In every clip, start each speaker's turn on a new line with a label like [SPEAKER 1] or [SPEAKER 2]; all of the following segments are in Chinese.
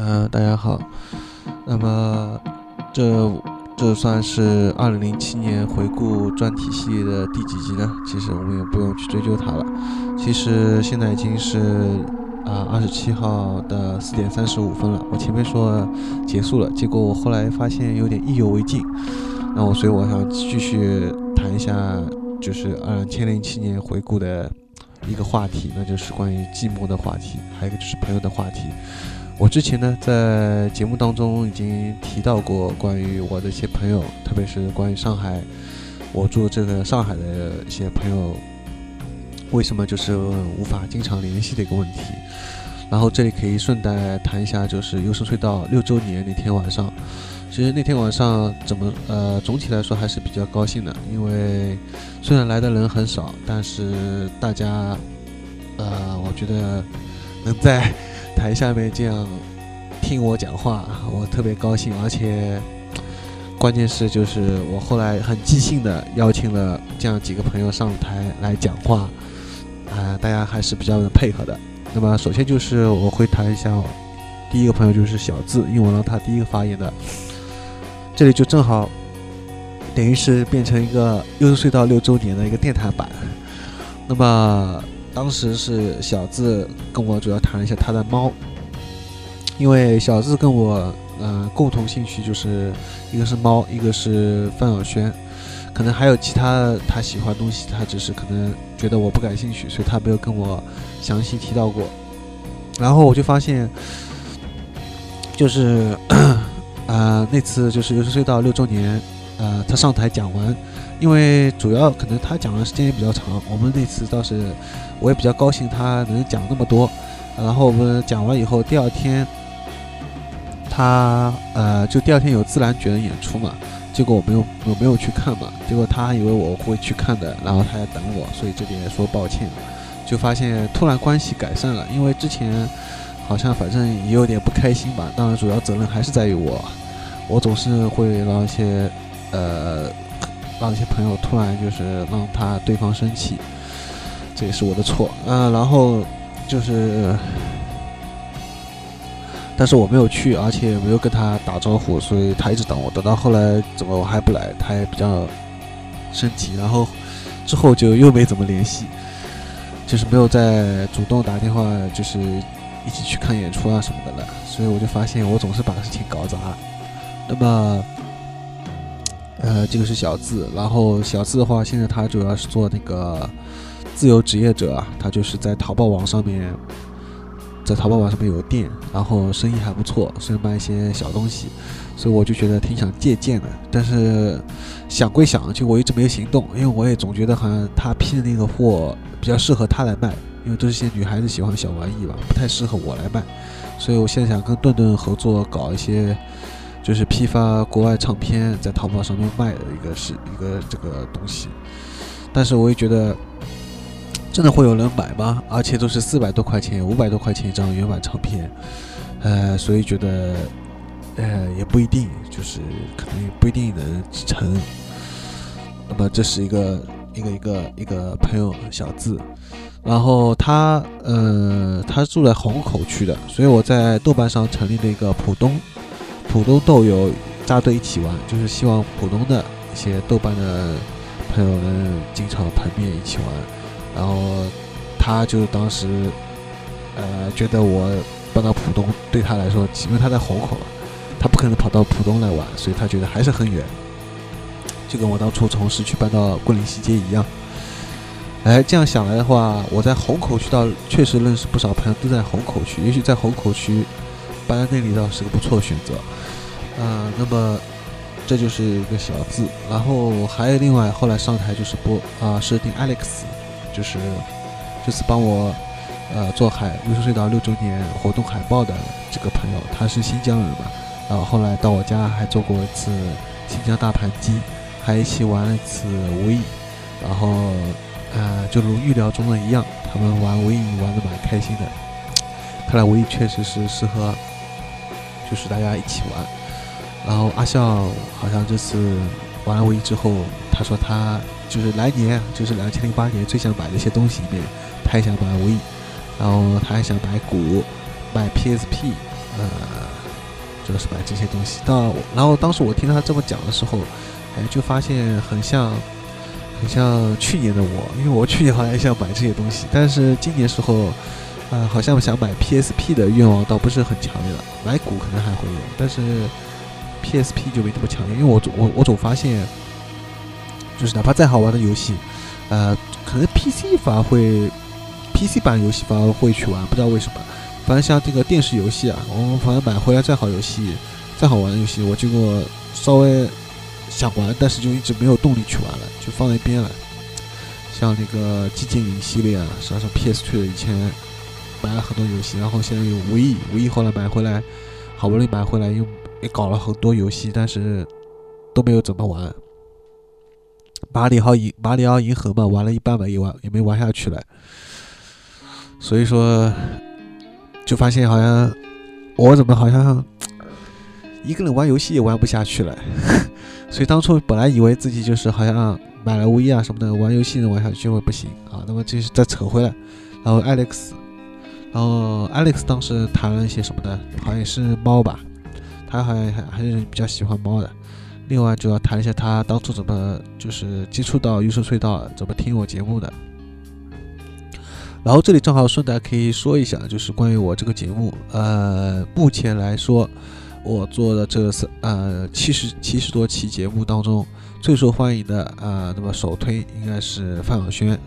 [SPEAKER 1] 嗯，大家好。那么，这这算是二零零七年回顾专题系列的第几集呢？其实我们也不用去追究它了。其实现在已经是啊二十七号的四点三十五分了。我前面说结束了，结果我后来发现有点意犹未尽。那我所以我想继续谈一下，就是二千零七年回顾的一个话题，那就是关于寂寞的话题，还有一个就是朋友的话题。我之前呢，在节目当中已经提到过关于我的一些朋友，特别是关于上海，我住这个上海的一些朋友，为什么就是无法经常联系的一个问题。然后这里可以顺带谈一下，就是优胜隧道六周年那天晚上，其实那天晚上怎么呃，总体来说还是比较高兴的，因为虽然来的人很少，但是大家呃，我觉得能在。台下面这样听我讲话，我特别高兴，而且关键是就是我后来很即兴的邀请了这样几个朋友上台来讲话，啊，大家还是比较配合的。那么首先就是我会谈一下，第一个朋友就是小智，因为我让他第一个发言的，这里就正好等于是变成一个优秀隧道六周年的一个电台版。那么。当时是小智跟我主要谈了一下他的猫，因为小智跟我嗯共同兴趣就是一个是猫，一个是范晓萱，可能还有其他他喜欢东西，他只是可能觉得我不感兴趣，所以他没有跟我详细提到过。然后我就发现，就是啊那次就是游戏隧道六周年，呃他上台讲完。因为主要可能他讲的时间也比较长，我们那次倒是我也比较高兴他能讲那么多。然后我们讲完以后，第二天他呃就第二天有自然卷的演出嘛，结果我没有我没有去看嘛，结果他以为我会去看的，然后他在等我，所以这边说抱歉。就发现突然关系改善了，因为之前好像反正也有点不开心吧，当然主要责任还是在于我，我总是会让一些呃。让一些朋友突然就是让他对方生气，这也是我的错。嗯，然后就是，但是我没有去，而且没有跟他打招呼，所以他一直等我。等到后来怎么我还不来，他也比较生气。然后之后就又没怎么联系，就是没有再主动打电话，就是一起去看演出啊什么的了。所以我就发现我总是把事情搞砸。那么。呃，这个是小字，然后小字的话，现在他主要是做那个自由职业者啊，他就是在淘宝网上面，在淘宝网上面有店，然后生意还不错，是卖一些小东西，所以我就觉得挺想借鉴的，但是想归想，就我一直没有行动，因为我也总觉得好像他批的那个货比较适合他来卖，因为都是些女孩子喜欢的小玩意吧，不太适合我来卖，所以我现在想跟顿顿合作搞一些。就是批发国外唱片，在淘宝上面卖的一个是一个这个东西，但是我也觉得，真的会有人买吗？而且都是四百多块钱、五百多块钱一张原版唱片，呃，所以觉得，呃，也不一定，就是可能不一定能成。那么这是一个一个一个一个朋友小字，然后他呃他住在虹口区的，所以我在豆瓣上成立了一个浦东。浦东豆友扎堆一起玩，就是希望浦东的一些豆瓣的朋友能经常碰面一起玩。然后他就当时呃觉得我搬到浦东对他来说，因为他在虹口，他不可能跑到浦东来玩，所以他觉得还是很远，就跟我当初从市区搬到桂林西街一样。哎，这样想来的话，我在虹口区倒确实认识不少朋友都在虹口区，也许在虹口区。搬在那里倒是个不错的选择，啊，那么这就是一个小字，然后还有另外后来上台就是播啊，设定 Alex，就是这次帮我呃做海微秀隧道六周年活动海报的这个朋友，他是新疆人嘛，然后后来到我家还做过一次新疆大盘鸡，还一起玩了一次无影，然后呃就如预料中的一样，他们玩无影玩的蛮开心的，看来无影确实是适合。就是大家一起玩，然后阿笑好像这次玩了唯一之后，他说他就是来年，就是两千零八年最想买的一些东西里面，他也想买唯一，然后他还想买鼓，买 PSP，呃，就是买这些东西。到然后当时我听他这么讲的时候，哎，就发现很像，很像去年的我，因为我去年好像也想买这些东西，但是今年时候，呃，好像想买 PSP 的愿望倒不是很强烈了，买股可能还会有，但是 PSP 就没这么强烈，因为我总我我总发现，就是哪怕再好玩的游戏，呃，可能 PC 反而会。PC 版游戏反而会去玩，不知道为什么。反正像这个电视游戏啊，我反正买回来再好游戏、再好玩的游戏，我经过稍微想玩，但是就一直没有动力去玩了，就放在一边了。像那个寂静岭系列啊，实际上 PS2 的以前买了很多游戏，然后现在有无意无意后来买回来，好不容易买回来又也搞了很多游戏，但是都没有怎么玩。马里奥银马里奥银河嘛，玩了一半吧，也玩也没玩下去了。所以说，就发现好像我怎么好像一个人玩游戏也玩不下去了。所以当初本来以为自己就是好像买了 V 啊什么的，玩游戏能玩下去，结果不行啊。那么就是再扯回来，然后 Alex，然后 Alex 当时谈了一些什么的，好像也是猫吧，他好像还还是比较喜欢猫的。另外就要谈一下他当初怎么就是接触到优胜隧道，怎么听我节目的。然后这里正好顺带可以说一下，就是关于我这个节目，呃，目前来说，我做的这三呃七十七十多期节目当中，最受欢迎的啊，那么首推应该是范晓萱，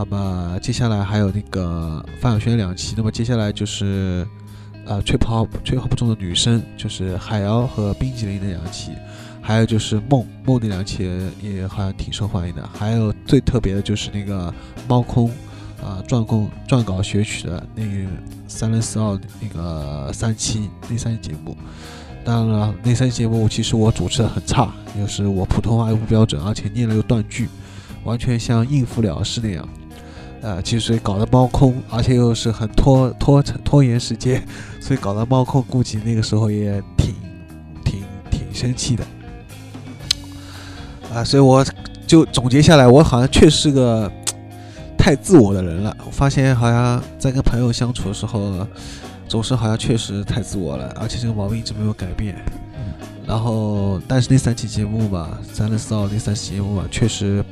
[SPEAKER 1] 那么接下来还有那个范晓萱两期，那么接下来就是呃吹泡吹泡不中的女生，就是海瑶和冰淇淋的两期，还有就是梦梦那两期也好像挺受欢迎的，还有最特别的就是那个猫空。啊，撰工撰稿学曲的那三零四二那个三期那三期节目，当然了，那三期节目其实我主持的很差，就是我普通话又不标准，而且念了又断句，完全像应付了事那样。呃，其实搞得猫空，而且又是很拖拖拖延时间，所以搞得猫空估计那个时候也挺挺挺生气的。啊，所以我就总结下来，我好像确实是个。太自我的人了，我发现好像在跟朋友相处的时候，总是好像确实太自我了，而且这个毛病一直没有改变。然后，但是那三期节目吧，三零四号那三期节目吧，确实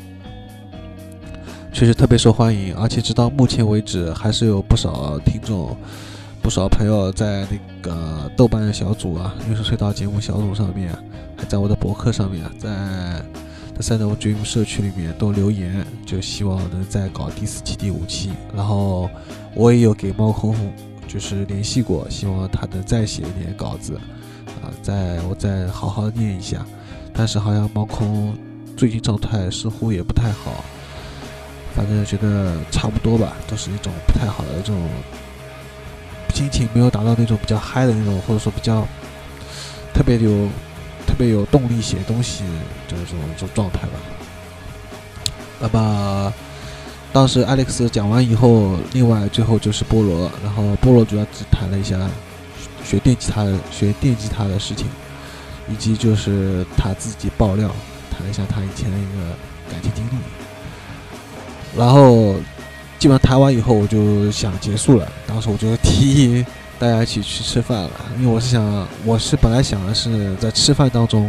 [SPEAKER 1] 确实特别受欢迎，而且直到目前为止，还是有不少听众、不少朋友在那个豆瓣小组啊、又是隧道节目小组上面，还在我的博客上面，在。在我 Dream 社区里面都留言，就希望能再搞第四期、第五期。然后我也有给猫空就是联系过，希望他能再写一点稿子，啊，再我再好好念一下。但是好像猫空最近状态似乎也不太好，反正觉得差不多吧，都是一种不太好的这种心情，没有达到那种比较嗨的那种，或者说比较特别有。特别有动力写东西这种这种状态吧。那么当时 Alex 讲完以后，另外最后就是菠萝，然后菠萝主要只谈了一下学电吉他的学电吉他的事情，以及就是他自己爆料，谈了一下他以前的一个感情经历。然后基本上谈完以后，我就想结束了。当时我就提议。大家一起去吃饭了，因为我是想，我是本来想的是在吃饭当中，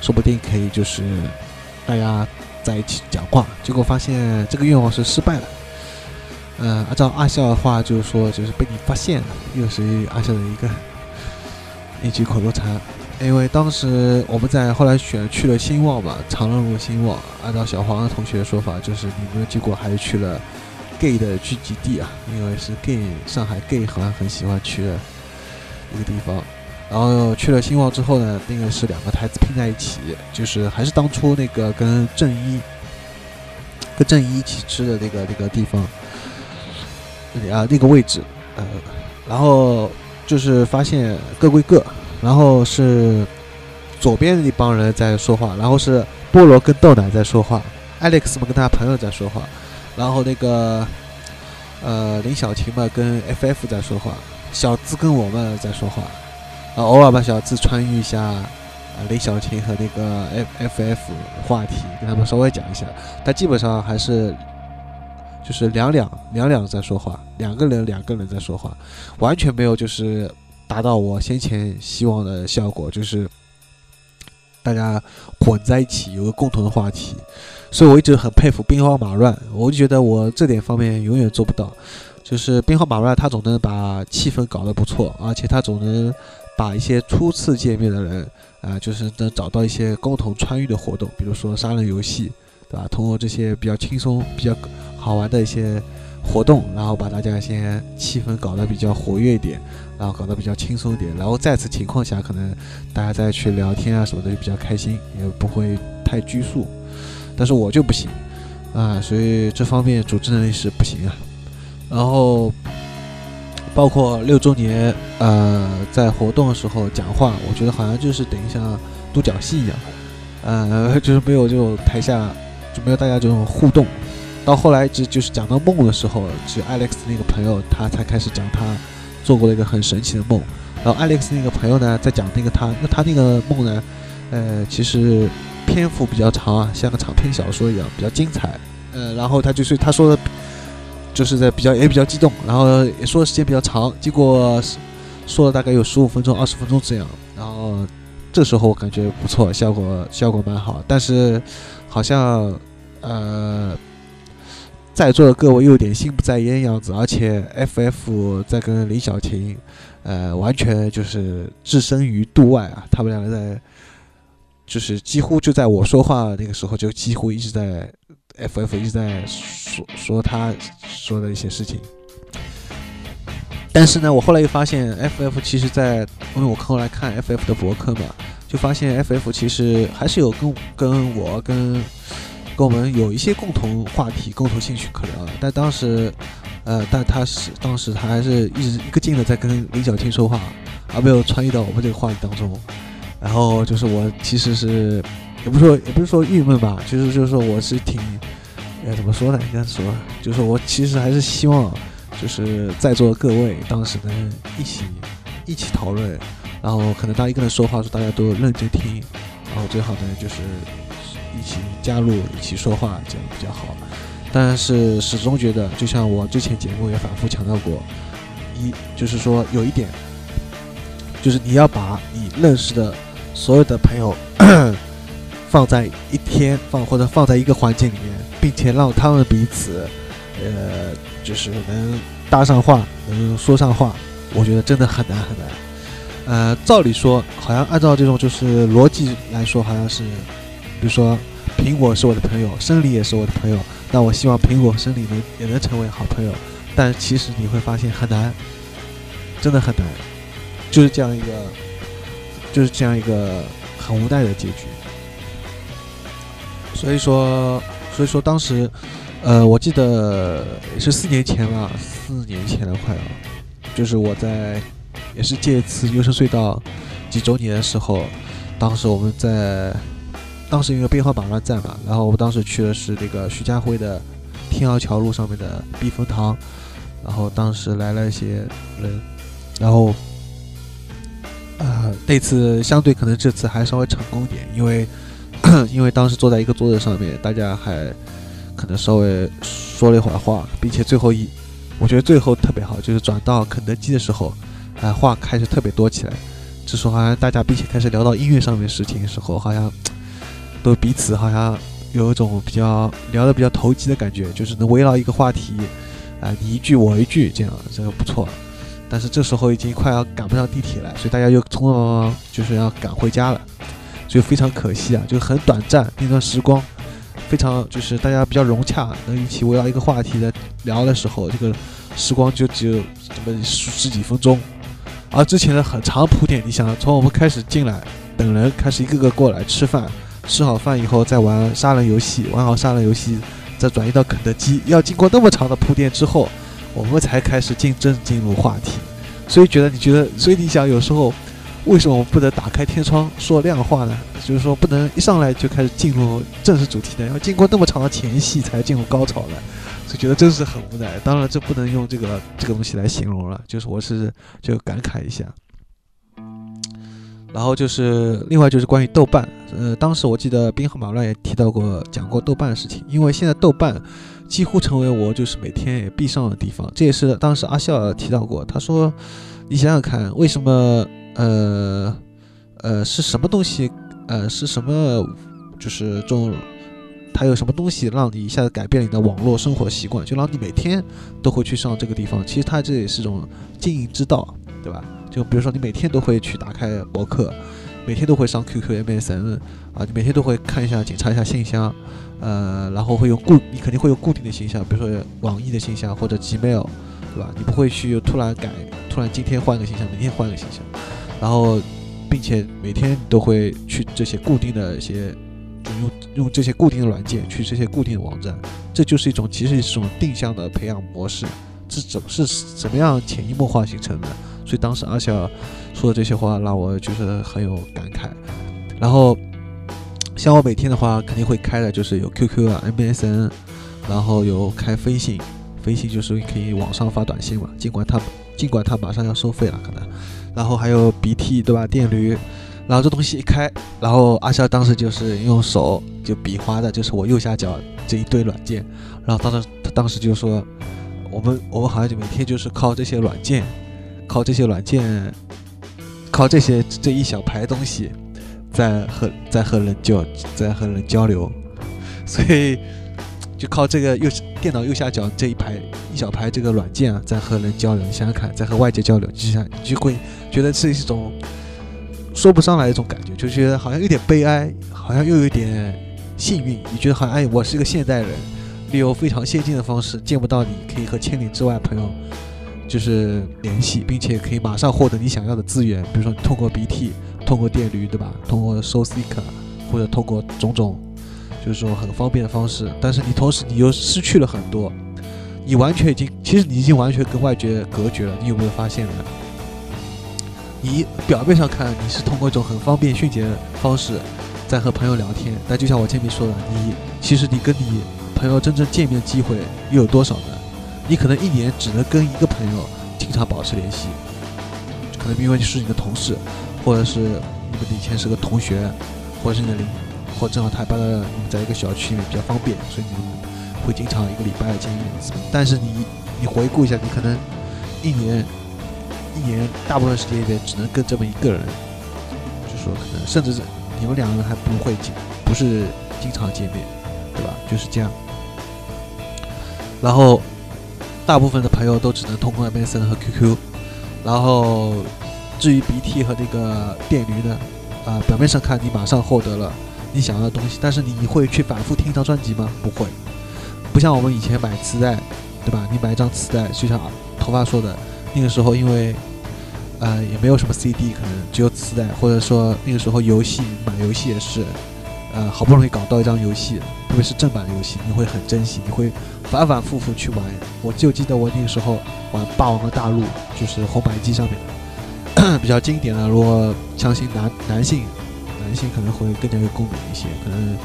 [SPEAKER 1] 说不定可以就是大家在一起讲话，结果发现这个愿望是失败了。嗯，按照阿笑的话就是说，就是被你发现了，又是阿笑的一个 一句口头禅。因为当时我们在后来选去了兴旺嘛，长乐路兴旺，按照小黄同学的说法，就是你们结果还是去了。gay 的聚集地啊，因为是 gay，上海 gay 好像很喜欢去的一个地方。然后去了兴旺之后呢，那个是两个台子拼在一起，就是还是当初那个跟正一、跟正一一起吃的那个那个地方，啊，那个位置，呃，然后就是发现各归各，然后是左边的那帮人在说话，然后是菠萝跟豆奶在说话，Alex 们跟他朋友在说话。然后那个，呃，林小晴嘛跟 FF 在说话，小智跟我们在说话，啊，偶尔把小智穿越一下，啊，林小晴和那个 F FF 话题，跟他们稍微讲一下，但基本上还是，就是两两两两在说话，两个人两个人在说话，完全没有就是达到我先前希望的效果，就是大家混在一起有个共同的话题。所以我一直很佩服兵荒马乱，我就觉得我这点方面永远做不到。就是兵荒马乱，他总能把气氛搞得不错，而且他总能把一些初次见面的人啊，就是能找到一些共同参与的活动，比如说杀人游戏，对吧？通过这些比较轻松、比较好玩的一些活动，然后把大家先气氛搞得比较活跃一点，然后搞得比较轻松一点，然后在此情况下，可能大家再去聊天啊什么的就比较开心，也不会太拘束。但是我就不行啊，所以这方面组织能力是不行啊。然后，包括六周年，呃，在活动的时候讲话，我觉得好像就是等于像独角戏一样，呃，就是没有这种台下就没有大家这种互动。到后来，就就是讲到梦的时候，只有 Alex 那个朋友他才开始讲他做过了一个很神奇的梦。然后 Alex 那个朋友呢，在讲那个他那他那个梦呢，呃，其实篇幅比较长啊，像个长篇小说一样，比较精彩。呃，然后他就是他说的。就是在比较也比较激动，然后也说的时间比较长，结果说了大概有十五分钟、二十分钟这样。然后这时候我感觉不错，效果效果蛮好。但是好像呃，在座的各位又有点心不在焉样子，而且 FF 在跟李小琴呃完全就是置身于度外啊，他们两个在就是几乎就在我说话那个时候就几乎一直在。F.F 一直在说说他说的一些事情，但是呢，我后来又发现 F.F 其实，在因为我后来看 F.F 的博客嘛，就发现 F.F 其实还是有跟跟我跟跟我们有一些共同话题、共同兴趣可聊的。但当时，呃，但他是当时他还是一直一个劲的在跟林小青说话，而没有参与到我们这个话题当中。然后就是我其实是。也不是说，也不是说郁闷吧，其实就是说我是挺，呃，怎么说呢？应该说，就是我其实还是希望，就是在座的各位当时能一起一起讨论，然后可能当一个人说话时，大家都认真听，然后最好呢就是一起加入一起说话，这样比较好。但是始终觉得，就像我之前节目也反复强调过，一就是说有一点，就是你要把你认识的所有的朋友。放在一天放或者放在一个环境里面，并且让他们彼此，呃，就是能搭上话，能说上话，我觉得真的很难很难。呃，照理说，好像按照这种就是逻辑来说，好像是，比如说苹果是我的朋友，生理也是我的朋友，那我希望苹果生理能也能成为好朋友。但其实你会发现很难，真的很难，就是这样一个，就是这样一个很无奈的结局。所以说，所以说当时，呃，我记得是四年前吧，四年前了快了，就是我在也是这次优胜隧道几周年的时候，当时我们在当时因为编号马乱在嘛，然后我当时去的是那个徐家汇的天鹅桥路上面的避风塘，然后当时来了一些人，然后啊那次相对可能这次还稍微成功点，因为。因为当时坐在一个桌子上面，大家还可能稍微说了一会儿话，并且最后一，我觉得最后特别好，就是转到肯德基的时候，啊，话开始特别多起来。这时候好像大家并且开始聊到音乐上面事情的时候，好像都彼此好像有一种比较聊的比较投机的感觉，就是能围绕一个话题，啊，你一句我一句这样，这个不错。但是这时候已经快要赶不上地铁了，所以大家又匆匆忙忙就是要赶回家了。就非常可惜啊，就很短暂那段时光，非常就是大家比较融洽，能一起围绕一个话题的聊的时候，这个时光就只有这么十几分钟，而之前的很长铺垫，你想从我们开始进来等人，开始一个个过来吃饭，吃好饭以后再玩杀人游戏，玩好杀人游戏再转移到肯德基，要经过那么长的铺垫之后，我们才开始进正进入话题，所以觉得你觉得，所以你想有时候。为什么我不能打开天窗说亮话呢？就是说不能一上来就开始进入正式主题呢？要经过那么长的前戏才进入高潮呢？就觉得真是很无奈。当然，这不能用这个这个东西来形容了。就是我是就感慨一下。然后就是另外就是关于豆瓣，呃，当时我记得冰河马乱也提到过讲过豆瓣的事情，因为现在豆瓣几乎成为我就是每天也必上的地方。这也是当时阿笑提到过，他说。你想想看，为什么呃呃是什么东西？呃是什么？就是这种，它有什么东西让你一下子改变你的网络生活习惯，就让你每天都会去上这个地方？其实它这也是种经营之道，对吧？就比如说你每天都会去打开博客，每天都会上 QQ、MSN 啊，你每天都会看一下、检查一下信箱，呃，然后会用固，你肯定会有固定的信箱，比如说网易的信箱或者 Gmail，对吧？你不会去突然改，突然今天换个信箱，明天换个信箱，然后并且每天都会去这些固定的一些。用用这些固定的软件去这些固定的网站，这就是一种其实是一种定向的培养模式，是怎是怎么样潜移默化形成的？所以当时阿笑说的这些话让我就是很有感慨。然后像我每天的话肯定会开的 就是有 QQ 啊、MSN，然后有开飞信，飞信就是可以网上发短信嘛，尽管它尽管它马上要收费了可能，然后还有 BT 对吧？电驴。然后这东西一开，然后阿肖当时就是用手就比划的，就是我右下角这一堆软件。然后当时他当时就说，我们我们好像就每天就是靠这些软件，靠这些软件，靠这些这一小排东西，在和在和人交在和人交流，所以就靠这个右电脑右下角这一排一小排这个软件啊，在和人交流。你想想看，在和外界交流，就像就会觉得是一种。说不上来一种感觉，就觉得好像有点悲哀，好像又有点幸运。你觉得好像哎，我是一个现代人，利用非常先进的方式见不到你，可以和千里之外朋友就是联系，并且可以马上获得你想要的资源。比如说通过 BT，通过电驴，对吧？通过 SoSeek，或者通过种种，就是说很方便的方式。但是你同时你又失去了很多，你完全已经，其实你已经完全跟外界隔绝了。你有没有发现呢？你表面上看你是通过一种很方便迅捷的方式在和朋友聊天，但就像我前面说的，你其实你跟你朋友真正见面的机会又有多少呢？你可能一年只能跟一个朋友经常保持联系，可能因为是你的同事，或者是你们以前是个同学，或者是你的邻，或正好他搬到你们在一个小区里面比较方便，所以你们会经常一个礼拜见一次。但是你你回顾一下，你可能一年。一年大部分时间里面只能跟这么一个人，就说可能甚至是你们两个人还不会经不是经常见面，对吧？就是这样。然后大部分的朋友都只能通过 MSN 和 QQ。然后至于 BT 和那个电驴呢，啊，表面上看你马上获得了你想要的东西，但是你会去反复听一张专辑吗？不会。不像我们以前买磁带，对吧？你买一张磁带，就像头发说的。那个时候，因为，呃，也没有什么 CD，可能只有磁带，或者说那个时候游戏买游戏也是，呃，好不容易搞到一张游戏，特别是正版的游戏，你会很珍惜，你会反反复复去玩。我就记得我那个时候玩《霸王的大陆》，就是红白机上面，比较经典的。如果相信男男性，男性可能会更加有共鸣一些，可能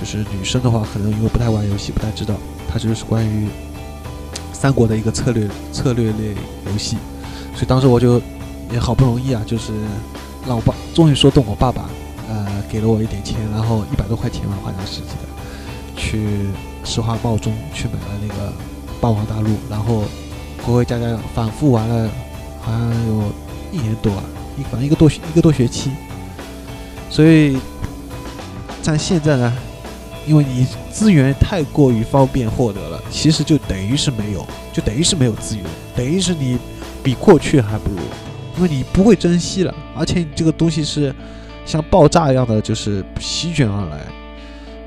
[SPEAKER 1] 就是女生的话，可能因为不太玩游戏，不太知道，它就是关于。三国的一个策略策略类游戏，所以当时我就也好不容易啊，就是让我爸终于说动我爸爸，呃，给了我一点钱，然后一百多块钱吧，好像是记得，去石化报中去买了那个《霸王大陆》，然后回回家家反复玩了，好像有一年多啊，一反正一个多一个多学期，所以在现在呢。因为你资源太过于方便获得了，其实就等于是没有，就等于是没有资源，等于是你比过去还不如，因为你不会珍惜了，而且你这个东西是像爆炸一样的，就是席卷而来，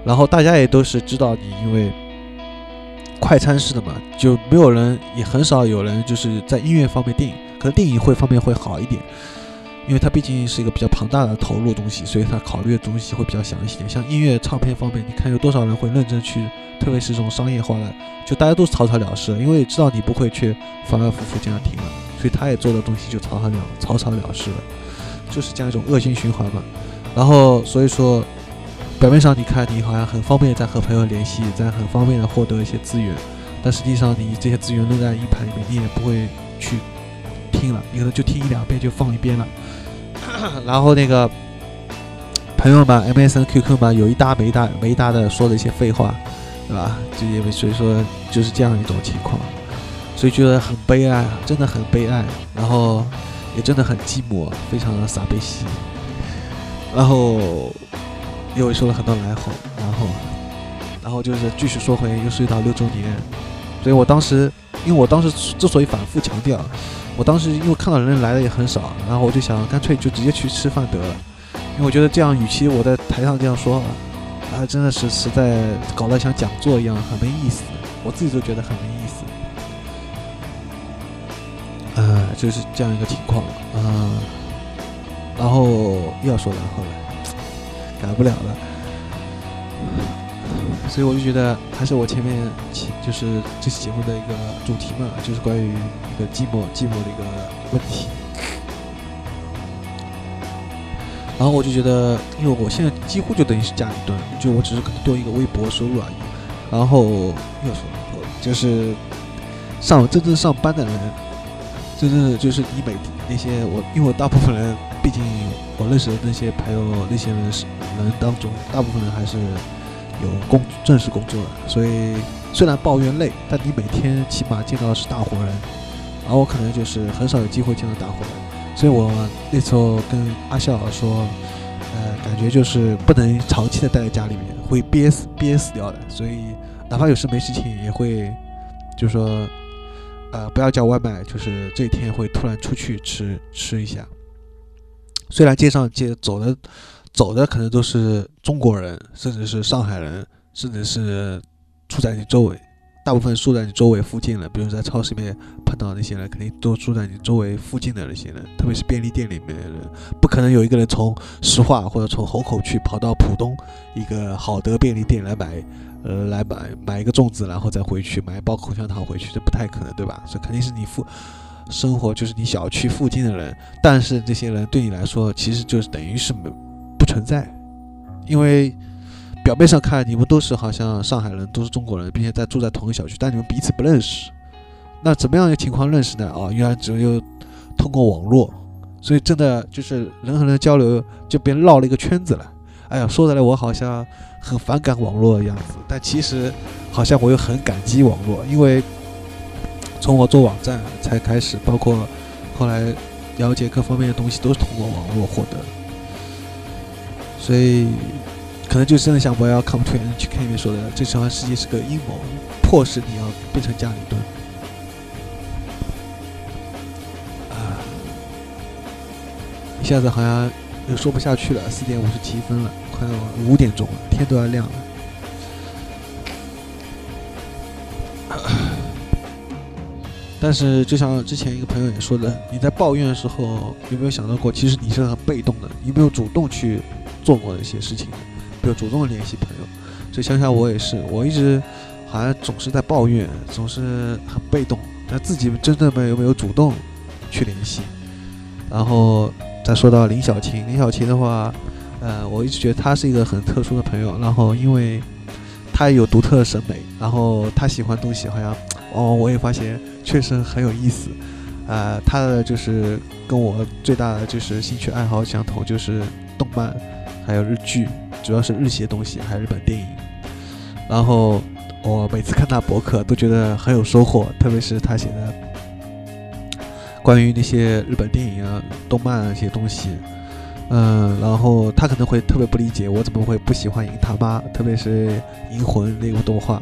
[SPEAKER 1] 然后大家也都是知道你，因为快餐式的嘛，就没有人，也很少有人就是在音乐方面电影，可能电影会方面会好一点。因为它毕竟是一个比较庞大的投入东西，所以它考虑的东西会比较详细点。像音乐唱片方面，你看有多少人会认真去，特别是这种商业化的，就大家都是草草了事，因为知道你不会去反反复复这样听了，所以他也做的东西就草草了草草了事了，就是这样一种恶性循环嘛。然后所以说，表面上你看你好像很方便在和朋友联系，在很方便的获得一些资源，但实际上你这些资源扔在硬盘里面，你也不会去听了，你可能就听一两遍就放一边了。然后那个朋友们，MSN、QQ 嘛，有一搭没一搭没一搭的说了一些废话，对吧？就因为所以说就是这样一种情况，所以觉得很悲哀，真的很悲哀，然后也真的很寂寞，非常的傻悲喜。然后又说了很多来后，然后然后就是继续说回又是到六周年，所以我当时，因为我当时之所以反复强调，我当时因为看到人来的也很少，然后我就想干脆就直接去吃饭得了，因为我觉得这样与其我在台上这样说，啊真的是实在搞得像讲座一样很没意思，我自己都觉得很没意思，呃就是这样一个情况，嗯。然后又要说然后了，改不了了，所以我就觉得还是我前面就是这期节目的一个主题嘛，就是关于一个寂寞寂寞的一个问题。然后我就觉得，因为我现在几乎就等于是家里蹲，就我只是可能多一个微薄收入而已。然后又说就是上真正上班的人，真正就是你每那些我，因为我大部分人。毕竟我认识的那些朋友，那些人是人当中，大部分人还是有工正式工作的，所以虽然抱怨累，但你每天起码见到的是大活人，而我可能就是很少有机会见到大活人，所以我那时候跟阿笑说，呃，感觉就是不能长期的待在家里面，会憋死憋死掉的，所以哪怕有事没事情，也会就说，呃，不要叫外卖，就是这一天会突然出去吃吃一下。虽然街上街走的走的可能都是中国人，甚至是上海人，甚至是住在你周围，大部分住在你周围附近的，比如在超市里面碰到那些人，肯定都住在你周围附近的那些人，特别是便利店里面的人，不可能有一个人从石化或者从虹口区跑到浦东一个好的便利店来买，呃，来买买一个粽子，然后再回去买一包口香糖回去，这不太可能，对吧？这肯定是你附。生活就是你小区附近的人，但是这些人对你来说，其实就是等于是没不存在，因为表面上看你们都是好像上海人，都是中国人，并且在住在同一个小区，但你们彼此不认识。那怎么样的情况认识呢？啊，原来只有通过网络，所以真的就是人和人交流就变绕了一个圈子了。哎呀，说的来我好像很反感网络的样子，但其实好像我又很感激网络，因为。从我做网站才开始，包括后来了解各方面的东西，都是通过网络获得。所以，可能就真的像我要 come to end 去看里面说的，这场世界是个阴谋，迫使你要变成家里蹲。啊，一下子好像又说不下去了，四点五十七分了，快要五点钟了，天都要亮了。但是，就像之前一个朋友也说的，你在抱怨的时候，有没有想到过，其实你是很被动的，你没有主动去做过一些事情，没有主动联系朋友。所以想想我也是，我一直好像总是在抱怨，总是很被动，但自己真的没有没有主动去联系。然后再说到林小琴，林小琴的话，呃，我一直觉得他是一个很特殊的朋友，然后因为他有独特的审美，然后他喜欢东西好像。哦，我也发现确实很有意思，呃，他的就是跟我最大的就是兴趣爱好相同，就是动漫，还有日剧，主要是日系的东西，还有日本电影。然后我每次看他博客都觉得很有收获，特别是他写的关于那些日本电影啊、动漫啊一些东西，嗯，然后他可能会特别不理解我怎么会不喜欢银他妈，特别是银魂那部动画。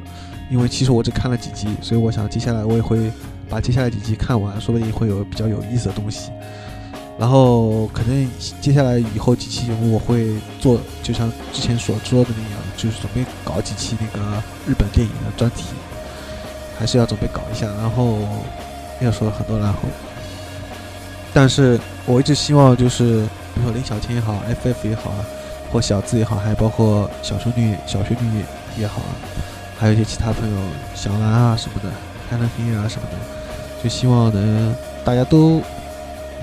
[SPEAKER 1] 因为其实我只看了几集，所以我想接下来我也会把接下来几集看完，说不定会有比较有意思的东西。然后可能接下来以后几期节目我会做，就像之前所说的那样，就是准备搞几期那个日本电影的专题，还是要准备搞一下。然后要说了很多然后，但是我一直希望就是，比如说林小天也好，FF 也好啊，或小字也好，还包括小兄弟、小学弟也好啊。还有一些其他朋友，小兰啊什么的，海南黑啊什么的，就希望能大家都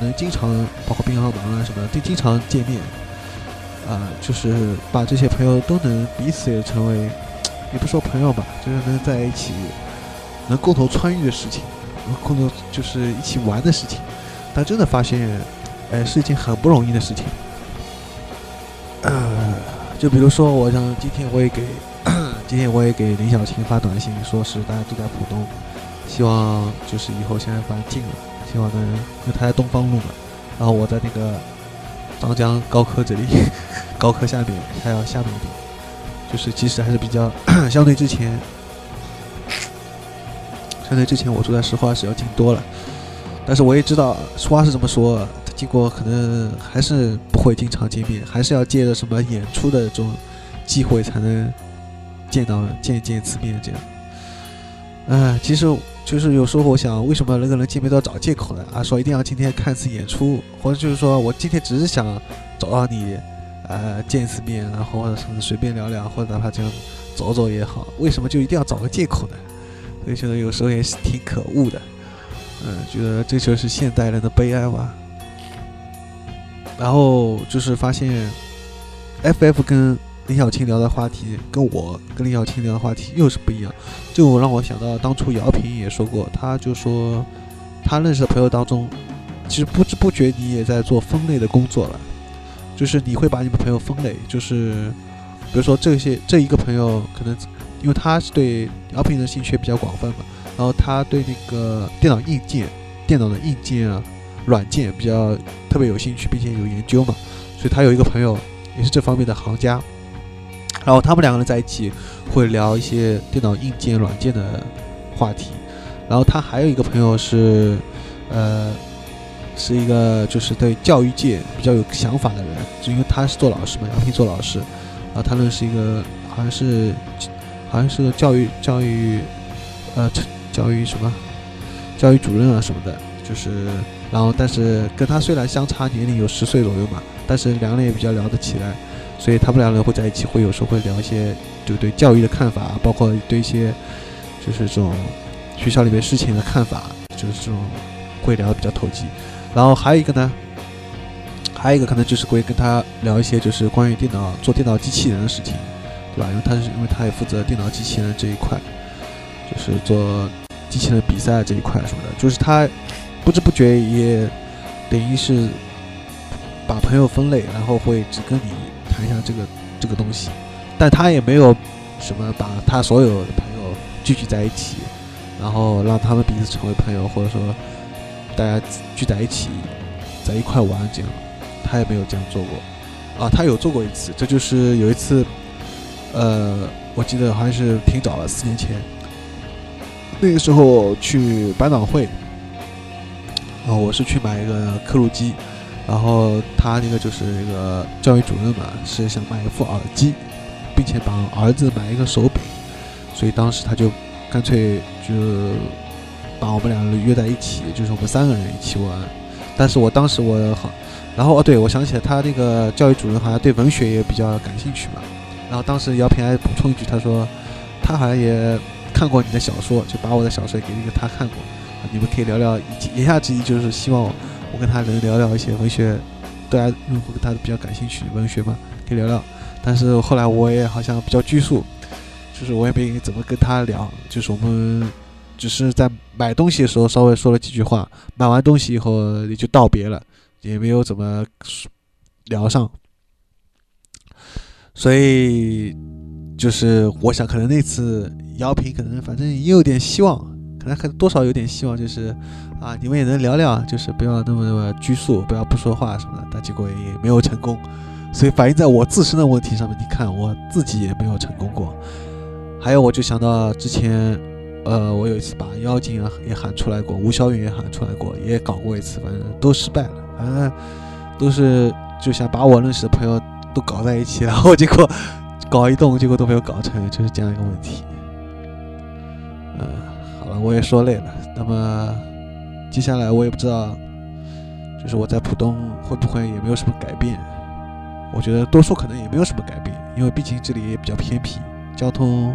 [SPEAKER 1] 能经常，包括冰航王啊什么的，都经常见面，啊，就是把这些朋友都能彼此也成为，也不说朋友吧，就是能在一起，能共同参与的事情，能共同就是一起玩的事情，但真的发现，哎，是一件很不容易的事情。呃，就比如说，我想今天我也给。今天我也给林小琴发短信，说是大家都在浦东，希望就是以后现在反正近了，希望能，因为他在东方路嘛，然后我在那个张江高科这里，高科下面，他要下面一点，就是其实还是比较相对之前，相对之前我住在石化是要近多了，但是我也知道实话是这么说，经过可能还是不会经常见面，还是要借着什么演出的这种机会才能见到见见一次面这样。哎，其实就是有时候我想，为什么那个人见面都要找借口呢？啊，说一定要今天看一次演出，或者就是说我今天只是想找到你，呃，见一次面，然后或者随便聊聊，或者哪怕这样走走也好，为什么就一定要找个借口呢？所以觉得有时候也是挺可恶的。嗯，觉得这就是现代人的悲哀吧。然后就是发现，FF 跟。李小青聊的话题跟我跟李小青聊的话题又是不一样，就让我想到当初姚平也说过，他就说他认识的朋友当中，其实不知不觉你也在做分类的工作了，就是你会把你们朋友分类，就是比如说这些这一个朋友可能因为他是对姚平的兴趣比较广泛嘛，然后他对那个电脑硬件、电脑的硬件啊、软件比较特别有兴趣，并且有研究嘛，所以他有一个朋友也是这方面的行家。然后他们两个人在一起会聊一些电脑硬件、软件的话题。然后他还有一个朋友是，呃，是一个就是对教育界比较有想法的人，就因为他是做老师嘛，杨平做老师。然后他认识一个好像是好像是个教育教育呃教育什么教育主任啊什么的，就是然后但是跟他虽然相差年龄有十岁左右嘛，但是两个人也比较聊得起来。所以他们两个人会在一起，会有时候会聊一些，就对教育的看法，包括对一些，就是这种学校里面事情的看法，就是这种会聊得比较投机。然后还有一个呢，还有一个可能就是会跟他聊一些，就是关于电脑做电脑机器人的事情，对吧？因为他是因为他也负责电脑机器人这一块，就是做机器人比赛这一块什么的，就是他不知不觉也等于是把朋友分类，然后会只跟你。谈一下这个这个东西，但他也没有什么把他所有的朋友聚集在一起，然后让他们彼此成为朋友，或者说大家聚在一起在一块玩这样，他也没有这样做过。啊，他有做过一次，这就是有一次，呃，我记得好像是挺早了，四年前，那个时候去百脑汇，啊，我是去买一个刻录机。然后他那个就是一个教育主任嘛，是想买一副耳机，并且帮儿子买一个手柄，所以当时他就干脆就把我们两个约在一起，就是我们三个人一起玩。但是我当时我好，然后哦对，我想起来他那个教育主任好像对文学也比较感兴趣嘛。然后当时姚平还补充一句，他说他好像也看过你的小说，就把我的小说给那个他看过，你们可以聊聊。言下之意就是希望。我跟他能聊聊一些文学，大家用户跟他比较感兴趣文学嘛，可以聊聊。但是后来我也好像比较拘束，就是我也没怎么跟他聊，就是我们只是在买东西的时候稍微说了几句话，买完东西以后也就道别了，也没有怎么聊上。所以就是我想，可能那次姚平可能反正也有点希望。可能还多少有点希望，就是啊，你们也能聊聊，就是不要那么那么拘束，不要不说话什么的。但结果也没有成功，所以反映在我自身的问题上面。你看我自己也没有成功过。还有，我就想到之前，呃，我有一次把妖精啊也喊出来过，吴小云也喊出来过，也搞过一次，反正都失败了。反正都是就想把我认识的朋友都搞在一起，然后结果搞一动，结果都没有搞成，就是这样一个问题。嗯。好了我也说累了，那么接下来我也不知道，就是我在浦东会不会也没有什么改变。我觉得多数可能也没有什么改变，因为毕竟这里也比较偏僻，交通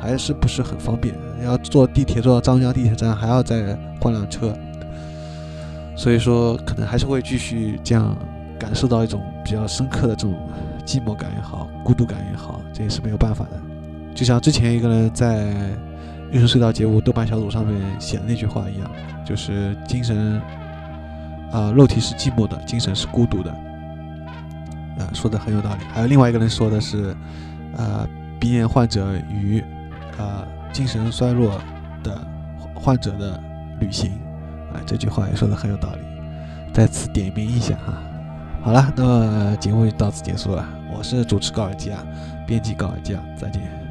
[SPEAKER 1] 还是不是很方便。要坐地铁坐到张江地铁站还要再换辆车，所以说可能还是会继续这样感受到一种比较深刻的这种寂寞感也好，孤独感也好，这也是没有办法的。就像之前一个人在。艺术隧道节目豆瓣小组上面写的那句话一样，就是精神啊，肉体是寂寞的，精神是孤独的，啊，说的很有道理。还有另外一个人说的是，呃，鼻炎患者与呃精神衰弱的患者的旅行。啊，这句话也说的很有道理，在此点名一下哈。好了，那么节目就到此结束了。我是主持高尔基啊，编辑高尔基啊，再见。